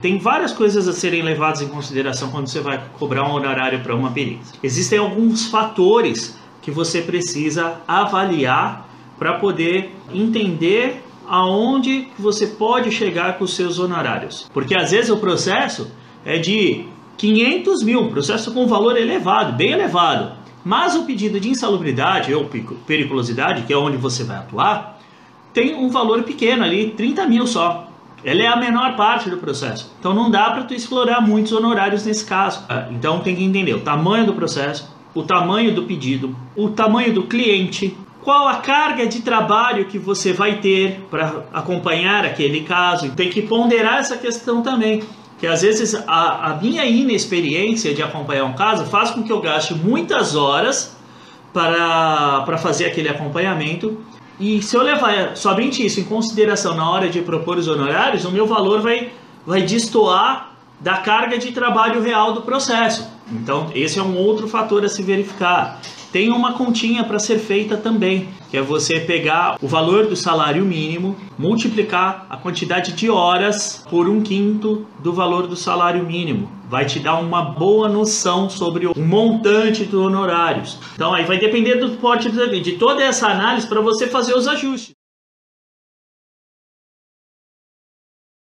Tem várias coisas a serem levadas em consideração quando você vai cobrar um honorário para uma perícia. Existem alguns fatores que você precisa avaliar para poder entender aonde você pode chegar com os seus honorários. Porque às vezes o processo é de 500 mil, processo com valor elevado, bem elevado. Mas o pedido de insalubridade ou periculosidade, que é onde você vai atuar, tem um valor pequeno ali, 30 mil só. Ela é a menor parte do processo. Então não dá para tu explorar muitos honorários nesse caso. Ah, então tem que entender o tamanho do processo, o tamanho do pedido, o tamanho do cliente, qual a carga de trabalho que você vai ter para acompanhar aquele caso. Tem que ponderar essa questão também. Que às vezes a, a minha inexperiência de acompanhar um caso faz com que eu gaste muitas horas para, para fazer aquele acompanhamento. E se eu levar somente isso em consideração na hora de propor os honorários, o meu valor vai, vai destoar da carga de trabalho real do processo. Então, esse é um outro fator a se verificar tem uma continha para ser feita também, que é você pegar o valor do salário mínimo, multiplicar a quantidade de horas por um quinto do valor do salário mínimo. Vai te dar uma boa noção sobre o montante dos honorários. Então aí vai depender do porte de toda essa análise para você fazer os ajustes.